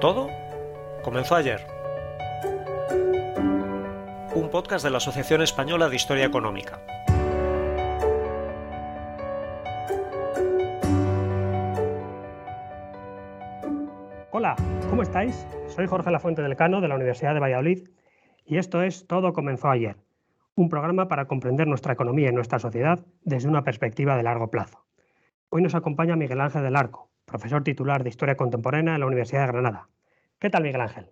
Todo comenzó ayer. Un podcast de la Asociación Española de Historia Económica. Hola, ¿cómo estáis? Soy Jorge Lafuente del Cano de la Universidad de Valladolid y esto es Todo comenzó ayer, un programa para comprender nuestra economía y nuestra sociedad desde una perspectiva de largo plazo. Hoy nos acompaña Miguel Ángel del Arco, profesor titular de Historia Contemporánea en la Universidad de Granada. ¿Qué tal, Miguel Ángel?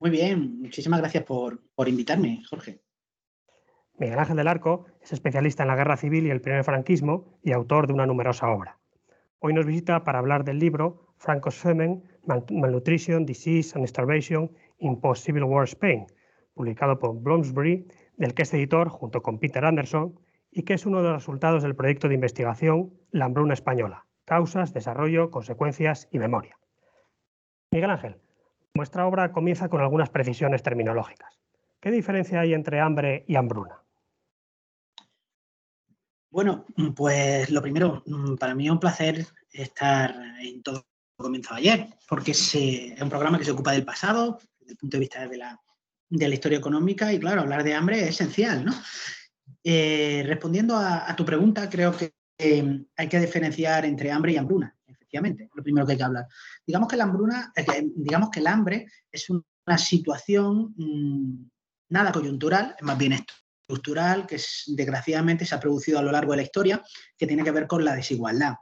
Muy bien, muchísimas gracias por, por invitarme, Jorge. Miguel Ángel del Arco es especialista en la guerra civil y el primer franquismo y autor de una numerosa obra. Hoy nos visita para hablar del libro Franco's Femen, Malnutrition, Disease and Starvation in Post-Civil War Spain, publicado por Bloomsbury, del que es editor junto con Peter Anderson y que es uno de los resultados del proyecto de investigación La hambruna española, causas, desarrollo, consecuencias y memoria. Miguel Ángel, vuestra obra comienza con algunas precisiones terminológicas. ¿Qué diferencia hay entre hambre y hambruna? Bueno, pues lo primero, para mí es un placer estar en todo comenzó ayer, porque es, un programa que se ocupa del pasado, desde el punto de vista de la, de la historia económica, y claro, hablar de hambre es esencial, ¿no? Eh, respondiendo a, tu pregunta, creo que eh, hay que diferenciar entre hambre y hambruna, efectivamente, lo primero que hay que hablar. Digamos que la hambruna, eh, digamos que el hambre es una situación mm, nada coyuntural, es más bien estructural, que desgraciadamente se ha producido a lo largo de la historia, que tiene que ver con la desigualdad.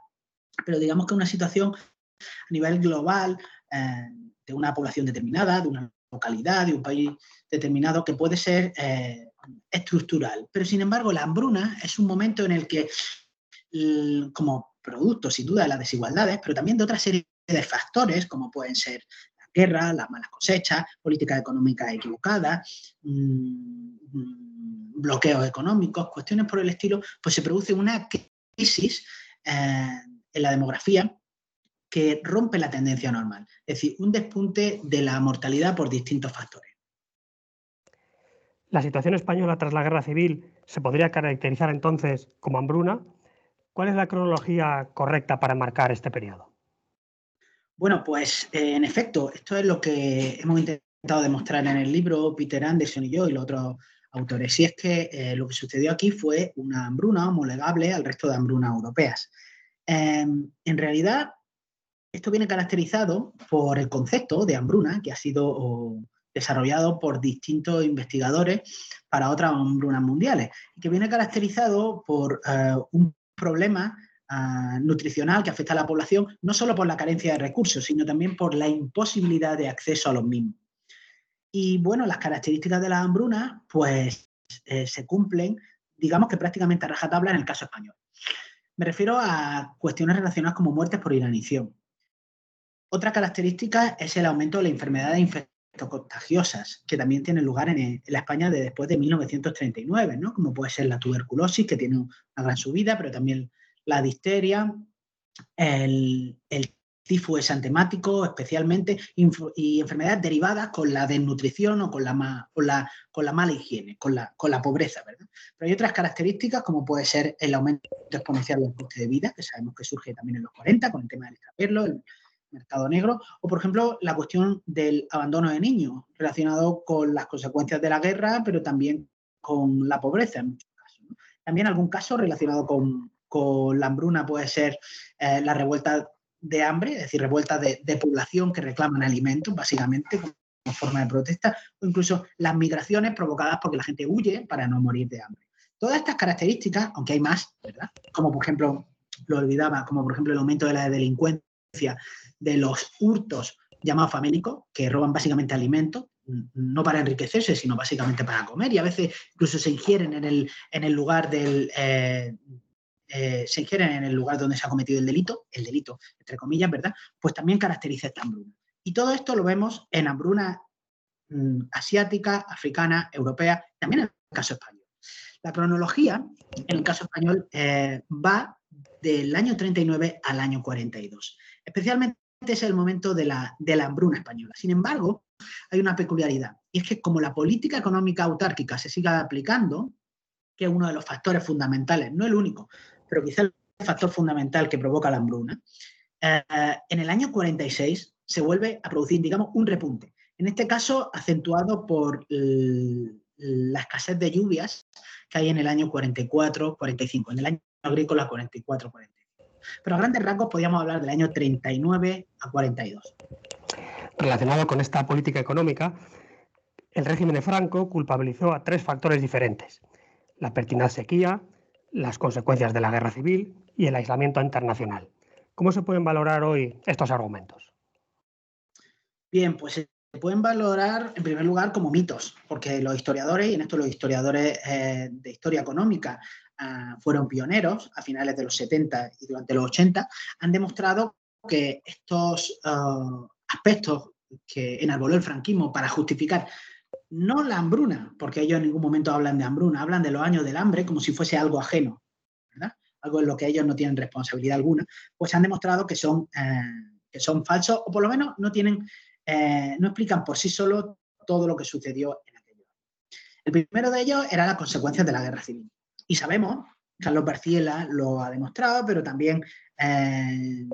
Pero digamos que una situación a nivel global eh, de una población determinada, de una localidad, de un país determinado, que puede ser eh, estructural. Pero sin embargo, la hambruna es un momento en el que, como producto sin duda de las desigualdades, pero también de otra serie de factores, como pueden ser la guerra, las malas cosechas, políticas económicas equivocadas, mm, mm, bloqueos económicos, cuestiones por el estilo, pues se produce una crisis eh, en la demografía que rompe la tendencia normal, es decir, un despunte de la mortalidad por distintos factores. La situación española tras la guerra civil se podría caracterizar entonces como hambruna. ¿Cuál es la cronología correcta para marcar este periodo? Bueno, pues eh, en efecto, esto es lo que hemos intentado demostrar en el libro Peter Anderson y yo y los otros autores. Y es que eh, lo que sucedió aquí fue una hambruna homologable al resto de hambrunas europeas. Em, en realidad, esto viene caracterizado por el concepto de hambruna que ha sido desarrollado por distintos investigadores para otras hambrunas mundiales y que viene caracterizado por eh, un problema ah, nutricional que afecta a la población no solo por la carencia de recursos, sino también por la imposibilidad de acceso a los mismos. Y bueno, las características de la hambruna pues eh, se cumplen, digamos que prácticamente a rajatabla en el caso español. Me refiero a cuestiones relacionadas como muertes por inanición, otra característica es el aumento de la enfermedad contagiosas que también tienen lugar en, la España de después de 1939, ¿no? como puede ser la tuberculosis, que tiene una gran subida, pero también la difteria, el, el tifo exantemático especialmente, y enfermedades derivadas con la desnutrición o con la, con la, con la mala higiene, con la, con la pobreza. ¿verdad? Pero hay otras características como puede ser el aumento exponencial del coste de vida, que sabemos que surge también en los 40 con el tema del extraperlo, el mercado negro, o por ejemplo la cuestión del abandono de niños, relacionado con las consecuencias de la guerra, pero también con la pobreza en muchos casos. También algún caso relacionado con, con la hambruna puede ser eh, la revuelta de hambre, es decir, revueltas de, población que reclaman alimentos, básicamente, como forma de protesta, o incluso las migraciones provocadas porque la gente huye para no morir de hambre. Todas estas características, aunque hay más, ¿verdad? Como por ejemplo, lo olvidaba, como por ejemplo el aumento de la delincuencia, de los hurtos llamados famélicos, que roban básicamente alimentos, no para enriquecerse, sino básicamente para comer, y a veces incluso se ingieren en el, en el lugar del, eh, eh, se ingieren en el lugar donde se ha cometido el delito, el delito, entre comillas, ¿verdad? Pues también caracteriza esta hambruna. Y todo esto lo vemos en hambruna mm, asiática, africana, europea, también en el caso español. La cronología, en el caso español, eh, va del año 39 al año 42. Especialmente es el momento de la, hambruna española. Sin embargo, hay una peculiaridad, y es que como la política económica autárquica se sigue aplicando, que es uno de los factores fundamentales, no el único, pero quizá el factor fundamental que provoca la hambruna, eh, en el año 46 se vuelve a producir, digamos, un repunte. En este caso, acentuado por la escasez de lluvias que hay en el año 44-45, en el año agrícola 44-45. Pero a grandes rasgos podríamos hablar del año 39 a 42. Relacionado con esta política económica, el régimen de Franco culpabilizó a tres factores diferentes. La pertinaz sequía, las consecuencias de la guerra civil y el aislamiento internacional. ¿Cómo se pueden valorar hoy estos argumentos? Bien, pues se pueden valorar en primer lugar como mitos, porque los historiadores, y en esto los historiadores eh, de historia económica ah, fueron pioneros a finales de los 70 y durante los 80, han demostrado que estos ah, aspectos que enarboló el franquismo para justificar no la hambruna, porque ellos en ningún momento hablan de hambruna, hablan de los años del hambre como si fuese algo ajeno, algo en lo que ellos no tienen responsabilidad alguna, pues han demostrado que son, eh, que son falsos o por lo menos no, tienen, eh, no explican por sí solos todo lo que sucedió en aquello. El primero de ellos era las consecuencias de la guerra civil. Y sabemos, Carlos Barciela lo ha demostrado, pero también eh,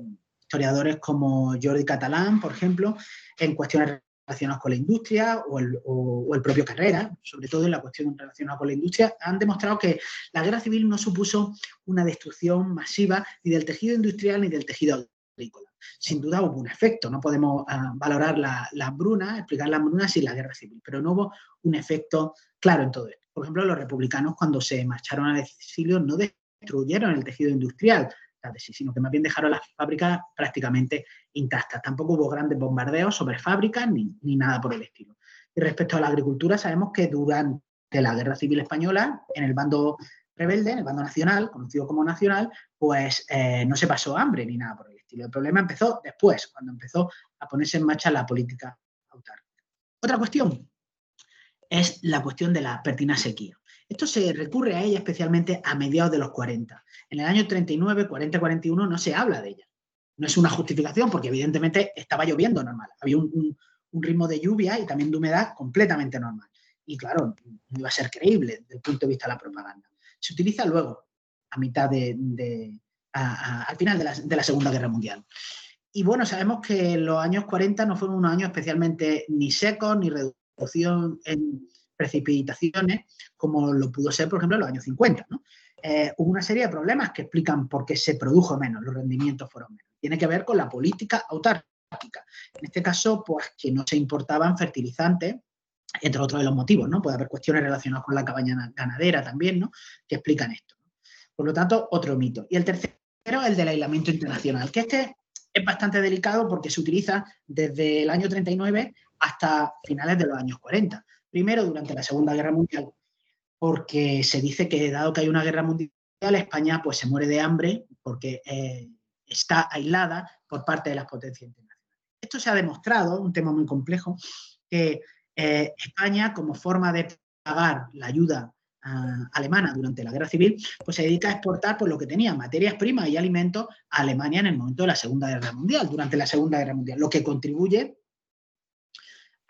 historiadores como Jordi Catalán, por ejemplo, en cuestiones relacionados con la industria o el, propio Carrera, sobre todo en la cuestión relacionada con la industria, han demostrado que la guerra civil no supuso una destrucción masiva ni del tejido industrial ni del tejido agrícola. Sin duda hubo un efecto, no podemos ah, valorar la, la, hambruna, explicar la hambruna sin la guerra civil, pero no hubo un efecto claro en todo esto. Por ejemplo, los republicanos cuando se marcharon al exilio no destruyeron el tejido industrial, sino que más bien dejaron las fábricas prácticamente intactas. Tampoco hubo grandes bombardeos sobre fábricas ni, nada por el estilo. Y respecto a la agricultura, sabemos que durante la Guerra Civil Española, en el bando rebelde, en el bando nacional, conocido como nacional, pues eh, no se pasó hambre ni nada por el estilo. El problema empezó después, cuando empezó a ponerse en marcha la política autárquica. Otra cuestión es la cuestión de la pertinaz sequía. Esto se recurre a ella especialmente a mediados de los 40. En el año 39, 40, 41 no se habla de ella. No es una justificación porque evidentemente estaba lloviendo normal. Había un, ritmo de lluvia y también de humedad completamente normal. Y claro, no iba a ser creíble desde el punto de vista de la propaganda. Se utiliza luego, a mitad de, al final de la, de la Segunda Guerra Mundial. Y bueno, sabemos que los años 40 no fueron unos años especialmente ni secos, ni reducción en, precipitaciones como lo pudo ser, por ejemplo, en los años 50. Eh, hubo una serie de problemas que explican por qué se produjo menos, los rendimientos fueron menos. Tiene que ver con la política autárquica. En este caso, pues que no se importaban fertilizantes, entre otros de los motivos, ¿no? Puede haber cuestiones relacionadas con la cabaña ganadera también, ¿no? Que explican esto. Por lo tanto, otro mito. Y el tercero, el del aislamiento internacional, que este es bastante delicado porque se utiliza desde el año 39 hasta finales de los años 40. Primero, durante la Segunda Guerra Mundial, porque se dice que dado que hay una guerra mundial, España pues se muere de hambre porque eh, está aislada por parte de las potencias internacionales. Esto se ha demostrado, un tema muy complejo, que eh, España, como forma de pagar la ayuda ah, alemana durante la guerra civil, pues se dedica a exportar por lo que tenía, materias primas y alimentos a Alemania en el momento de la Segunda Guerra Mundial, durante la Segunda Guerra Mundial, lo que contribuye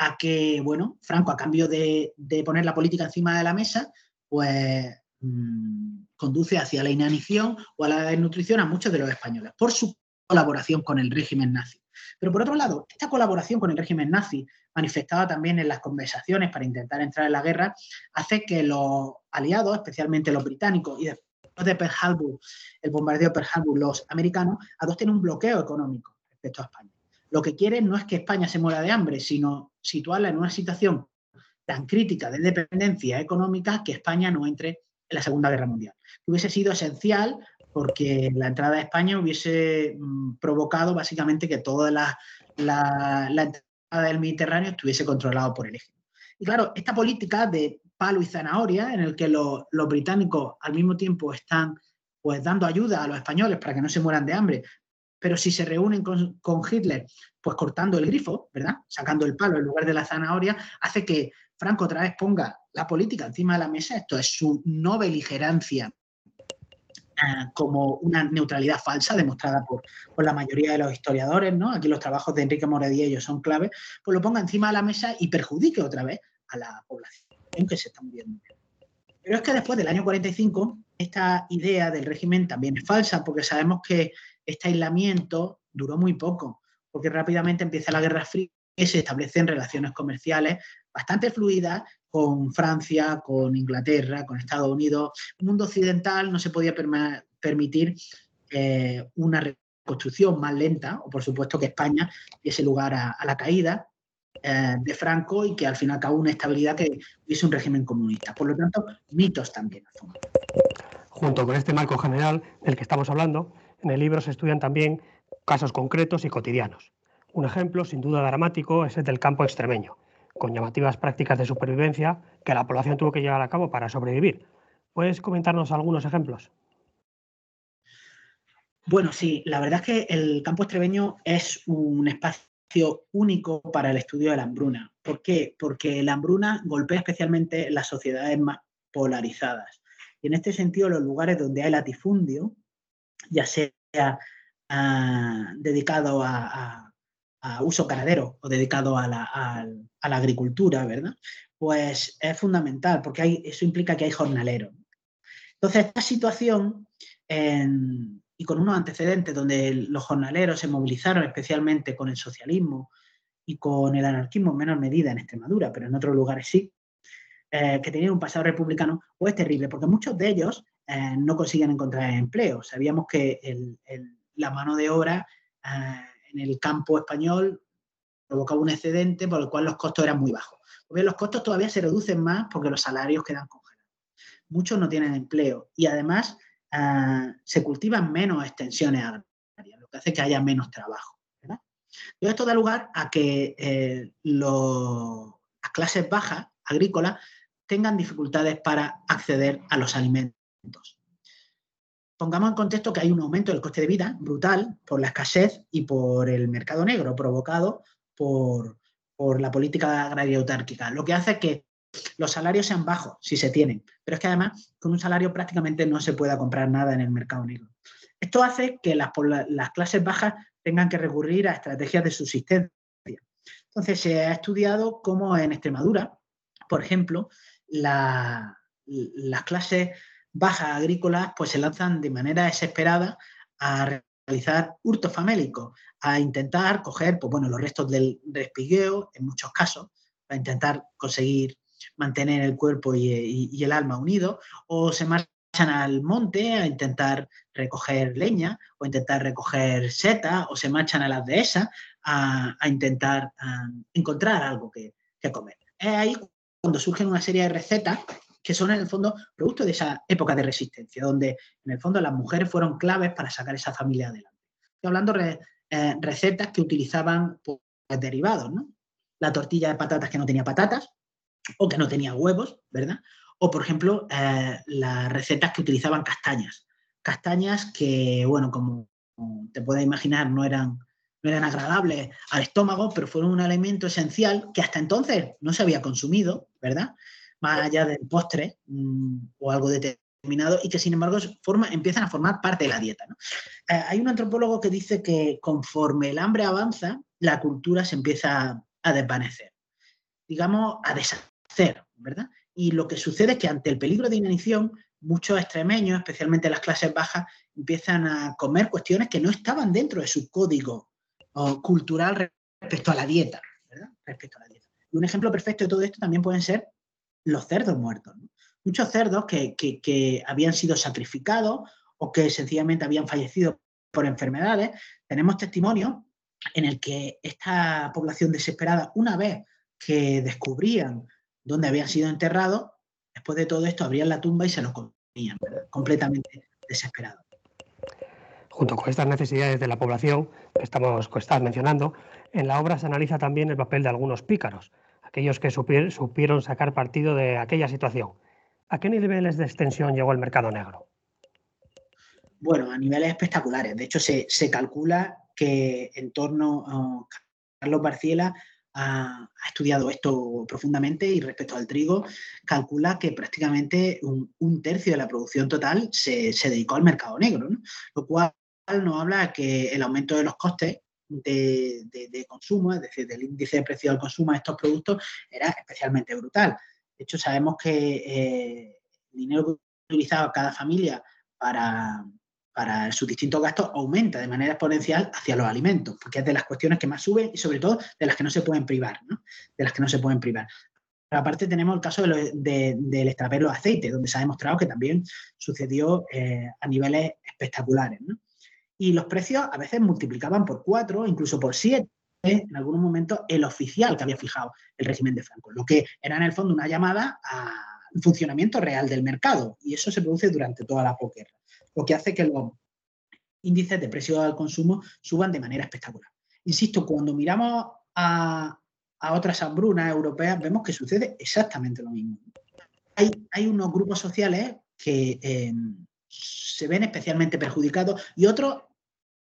a que, bueno, Franco, a cambio de, poner la política encima de la mesa, pues mm, conduce hacia la inanición o a la desnutrición a muchos de los españoles por su colaboración con el régimen nazi. Pero por otro lado, esta colaboración con el régimen nazi, manifestada también en las conversaciones para intentar entrar en la guerra, hace que los aliados, especialmente los británicos y después de Pearl Harbor, el bombardeo de Pearl Harbor, los americanos, adopten un bloqueo económico respecto a España. Lo que quieren no es que España se muera de hambre, sino situarla en una situación tan crítica de dependencia económica que España no entre en la Segunda Guerra Mundial. Hubiese sido esencial porque la entrada a España hubiese mm, provocado básicamente que toda la, entrada del Mediterráneo estuviese controlado por el eje. Y claro, esta política de palo y zanahoria, en el que los, británicos al mismo tiempo están pues dando ayuda a los españoles para que no se mueran de hambre, pero si se reúnen con, Hitler, pues cortando el grifo, ¿verdad? Sacando el palo en lugar de la zanahoria, hace que Franco otra vez ponga la política encima de la mesa. Esto es su no beligerancia eh, como una neutralidad falsa demostrada por, la mayoría de los historiadores, ¿no? Aquí los trabajos de Enrique Morediello son clave, pues lo ponga encima de la mesa y perjudique otra vez a la población que se está muriendo. Pero es que después del año 45, esta idea del régimen también es falsa, porque sabemos que este aislamiento duró muy poco, porque rápidamente empieza la Guerra Fría y se establecen relaciones comerciales bastante fluidas con Francia, con Inglaterra, con Estados Unidos. El mundo occidental no se podía permitir eh, una reconstrucción más lenta, o por supuesto que España diese lugar a, la caída eh, de Franco y que al final acabó una estabilidad que hubiese un régimen comunista. Por lo tanto, mitos también. Junto con este marco general del que estamos hablando, en el libro se estudian también casos concretos y cotidianos. Un ejemplo, sin duda dramático, es el del campo extremeño con llamativas prácticas de supervivencia que la población tuvo que llevar a cabo para sobrevivir. ¿Puedes comentarnos algunos ejemplos? Bueno, sí, la verdad es que el campo extremeño es un espacio único para el estudio de la hambruna. ¿Por qué? Porque la hambruna golpea especialmente las sociedades más polarizadas. Y en este sentido, los lugares donde hay latifundio, ya sea ah, dedicado a uso ganadero o dedicado a la, agricultura, ¿verdad? Pues es fundamental porque eso implica que hay jornaleros. Entonces, esta situación, y con unos antecedentes donde los jornaleros se movilizaron especialmente con el socialismo y con el anarquismo en menor medida en Extremadura, pero en otros lugares sí, eh, que tenían un pasado republicano, pues es terrible, porque muchos de ellos eh, no consiguen encontrar empleo. Sabíamos que la mano de obra eh, en el campo español provocaba un excedente por el cual los costos eran muy bajos. Porque los costos todavía se reducen más porque los salarios quedan congelados. Muchos no tienen empleo y además ah, se cultivan menos extensiones agrarias, lo que hace que haya menos trabajo. Esto da lugar a que eh, las clases bajas agrícolas tengan dificultades para acceder a los alimentos pongamos en contexto que hay un aumento del coste de vida brutal por la escasez y por el mercado negro provocado por, la política agraria autárquica, lo que hace que los salarios sean bajos, si se tienen, pero es que además con un salario prácticamente no se pueda comprar nada en el mercado negro. Esto hace que las, las clases bajas tengan que recurrir a estrategias de subsistencia. Entonces se ha estudiado cómo en Extremadura, por ejemplo, las clases bajas agrícolas pues se lanzan de manera desesperada a realizar hurto famélico, a intentar coger pues, bueno, los restos del respigueo, en muchos casos, para intentar conseguir mantener el cuerpo y, el alma unidos, o se marchan al monte a intentar recoger leña, o intentar recoger seta, o se marchan a las dehesas a, a intentar encontrar algo que, que comer. Es ahí cuando surgen una serie de recetas que son en el fondo producto de esa época de resistencia, donde en el fondo las mujeres fueron claves para sacar esa familia adelante. Estoy hablando de eh, recetas que utilizaban pues, derivados, ¿no? La tortilla de patatas que no tenía patatas o que no tenía huevos, ¿verdad? O, por ejemplo, eh, las recetas que utilizaban castañas. Castañas que, bueno, como te puedes imaginar, no eran no eran agradables al estómago, pero fueron un alimento esencial que hasta entonces no se había consumido, ¿verdad? Más allá del postre mm, o algo determinado, y que sin embargo empiezan a formar parte de la dieta. Eh, hay un antropólogo que dice que conforme el hambre avanza, la cultura se empieza a desvanecer, digamos, a deshacer, ¿verdad? Y lo que sucede es que ante el peligro de inanición, muchos extremeños, especialmente las clases bajas, empiezan a comer cuestiones que no estaban dentro de su código cultural respecto a la dieta. Respecto a la dieta. Y un ejemplo perfecto de todo esto también pueden ser los cerdos muertos. Muchos cerdos que, habían sido sacrificados o que sencillamente habían fallecido por enfermedades. Tenemos testimonios en el que esta población desesperada, una vez que descubrían dónde habían sido enterrados, después de todo esto abrían la tumba y se lo comían, completamente desesperados. Junto con estas necesidades de la población que estamos que estás mencionando, en la obra se analiza también el papel de algunos pícaros, aquellos que supieron sacar partido de aquella situación. ¿A qué niveles de extensión llegó el mercado negro? Bueno, a niveles espectaculares. De hecho, se, calcula que en torno a Carlos Barciela ha, estudiado esto profundamente y respecto al trigo, calcula que prácticamente un, tercio de la producción total se, dedicó al mercado negro, lo cual nos habla que el aumento de los costes de, consumo, es decir, del índice de precio al consumo de estos productos, era especialmente brutal. De hecho, sabemos que eh, el dinero que utilizaba cada familia para, para sus distintos gastos aumenta de manera exponencial hacia los alimentos, porque es de las cuestiones que más suben y sobre todo de las que no se pueden privar, ¿no? De las que no se pueden privar. Pero aparte tenemos el caso del extraperlo de aceite, donde se ha demostrado que también sucedió eh, a niveles espectaculares, ¿no? Y los precios a veces multiplicaban por cuatro, incluso por siete, en algunos momentos, el oficial que había fijado el régimen de Franco, lo que era en el fondo una llamada al funcionamiento real del mercado, y eso se produce durante toda la posguerra, lo que hace que los índices de precios al consumo suban de manera espectacular. Insisto, cuando miramos a, otras hambrunas europeas, vemos que sucede exactamente lo mismo. Hay, hay unos grupos sociales que eh, se ven especialmente perjudicados y otros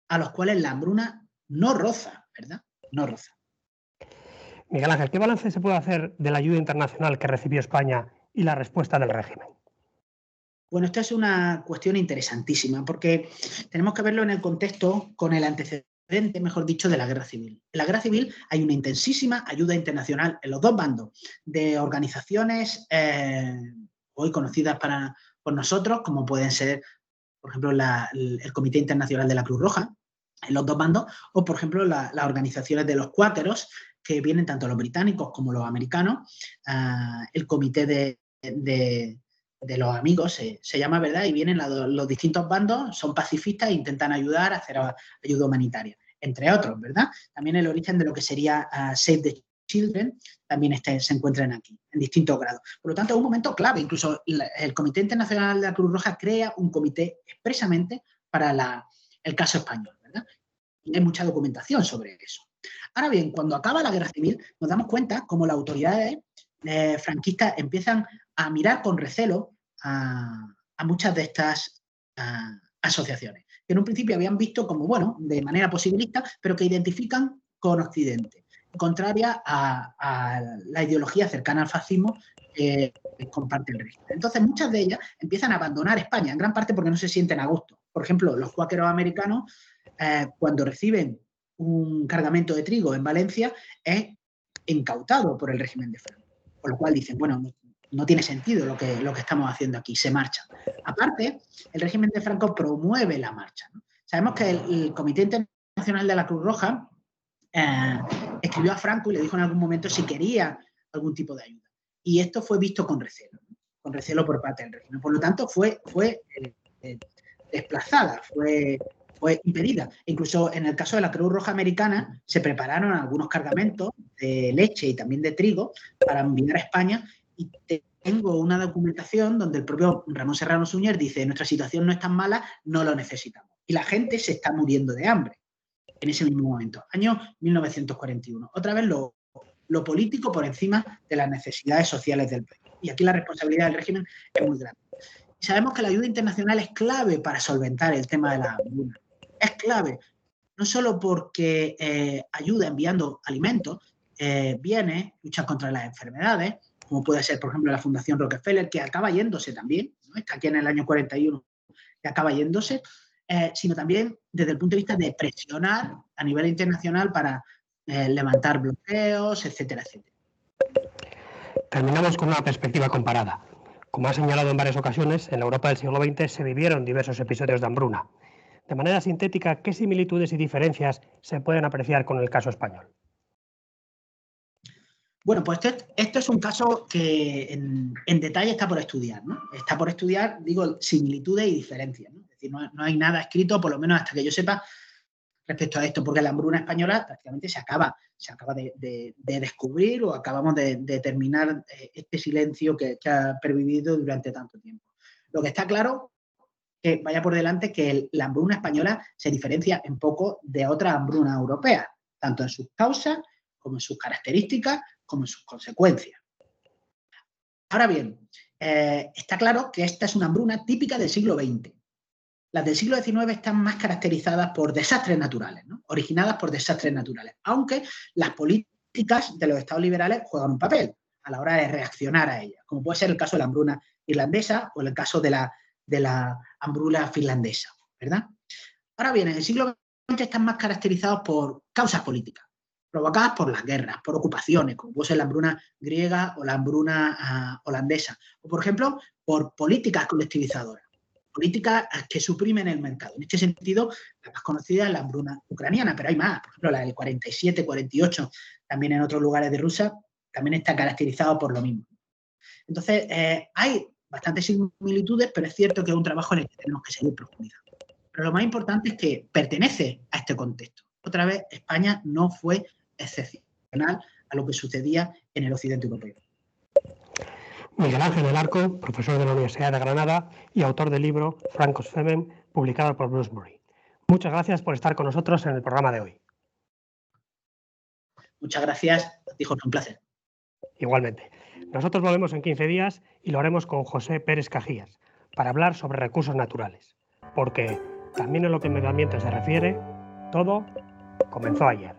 a los cuales la hambruna no roza, ¿verdad? No roza. Miguel Ángel, ¿qué balance se puede hacer de la ayuda internacional que recibió España y la respuesta del régimen? Bueno, esta es una cuestión interesantísima porque tenemos que verlo en el contexto con el antecedente, mejor dicho, de la guerra civil. En la guerra civil hay una intensísima ayuda internacional en los dos bandos de organizaciones eh, hoy conocidas para, por nosotros, como pueden ser, por ejemplo, el Comité Internacional de la Cruz Roja, en los dos bandos, o por ejemplo las organizaciones de los cuáqueros, que vienen tanto los británicos como los americanos, ah, el Comité de, los Amigos se, llama, ¿verdad? Y vienen los distintos bandos, son pacifistas e intentan ayudar a hacer ayuda humanitaria, entre otros, ¿verdad? También el origen de lo que sería uh, Save the Children también este, se encuentran aquí, en distintos grados. Por lo tanto, es un momento clave. Incluso el Comité Internacional de la Cruz Roja crea un comité expresamente para el caso español. ¿verdad? Y hay mucha documentación sobre eso. Ahora bien, cuando acaba la guerra civil, nos damos cuenta cómo las autoridades eh, franquistas empiezan a mirar con recelo a, muchas de estas asociaciones, que en un principio habían visto como, bueno, de manera posibilista, pero que identifican con Occidente contraria a, la ideología cercana al fascismo que comparte el régimen. Entonces, muchas de ellas empiezan a abandonar España, en gran parte porque no se sienten a gusto. Por ejemplo, los cuáqueros americanos, eh, cuando reciben un cargamento de trigo en Valencia, es incautado por el régimen de Franco. Por lo cual dicen, bueno, no, tiene sentido lo que, lo que estamos haciendo aquí, se marcha. Aparte, el régimen de Franco promueve la marcha. Sabemos que el Comité Internacional de la Cruz Roja eh, escribió a Franco y le dijo en algún momento si quería algún tipo de ayuda. Y esto fue visto con recelo, con recelo por parte del régimen. Por lo tanto, fue, fue eh, eh, desplazada, fue, fue impedida. Incluso en el caso de la Cruz Roja Americana, se prepararon algunos cargamentos de leche y también de trigo para enviar a España. Y tengo una documentación donde el propio Ramón Serrano Suñer dice: Nuestra situación no es tan mala, no lo necesitamos. Y la gente se está muriendo de hambre en ese mismo momento, año 1941. Otra vez lo, político por encima de las necesidades sociales del país. Y aquí la responsabilidad del régimen es muy grande. sabemos que la ayuda internacional es clave para solventar el tema de la hambruna. Es clave. no solo porque eh, ayuda enviando alimentos, eh, viene, lucha contra las enfermedades, como puede ser, por ejemplo, la Fundación Rockefeller, que acaba yéndose también, está aquí en el año 41, que acaba yéndose, eh, sino también desde el punto de vista de presionar a nivel internacional para levantar bloqueos, etcétera, etcétera. Terminamos con una perspectiva comparada. Como ha señalado en varias ocasiones, en la Europa del siglo XX se vivieron diversos episodios de hambruna. De manera sintética, ¿qué similitudes y diferencias se pueden apreciar con el caso español? Bueno, pues esto, es un caso que en, detalle está por estudiar, ¿no? Está por estudiar, digo, similitudes y diferencias, ¿no? Decir, no, hay nada escrito, por lo menos hasta que yo sepa, respecto a esto, porque la hambruna española prácticamente se acaba, se acaba de, descubrir o acabamos de, terminar eh, este silencio que, que ha pervivido durante tanto tiempo. Lo que está claro que vaya por delante que la hambruna española se diferencia en poco de otra hambruna europea, tanto en sus causas como en sus características, como en sus consecuencias. Ahora bien, eh, está claro que esta es una hambruna típica del siglo XX. Las del siglo XIX están más caracterizadas por desastres naturales, originadas por desastres naturales, aunque las políticas de los estados liberales juegan un papel a la hora de reaccionar a ellas, como puede ser el caso de la hambruna irlandesa o el caso de la hambruna finlandesa, ¿verdad? Ahora bien, en el siglo XX están más caracterizados por causas políticas, provocadas por las guerras, por ocupaciones, como puede ser la hambruna griega o la hambruna ah, holandesa, o por ejemplo, por políticas colectivizadoras, políticas que suprimen el mercado. En este sentido, la más conocida es la hambruna ucraniana, pero hay más, por ejemplo, la del 47, 48, también en otros lugares de Rusia, también está caracterizado por lo mismo. Entonces, eh, hay bastantes similitudes, pero es cierto que es un trabajo en el que tenemos que seguir profundizando. Pero lo más importante es que pertenece a este contexto. Otra vez, España no fue excepcional a lo que sucedía en el occidente europeo. Miguel Ángel del Arco, profesor de la Universidad de Granada y autor del libro Francos Femen, publicado por Bloomsbury. Muchas gracias por estar con nosotros en el programa de hoy. Muchas gracias, dijo, un placer. Igualmente. Nosotros volvemos en 15 días y lo haremos con José Pérez Cajías para hablar sobre recursos naturales, porque también en lo que el medio ambiente se refiere, todo comenzó ayer.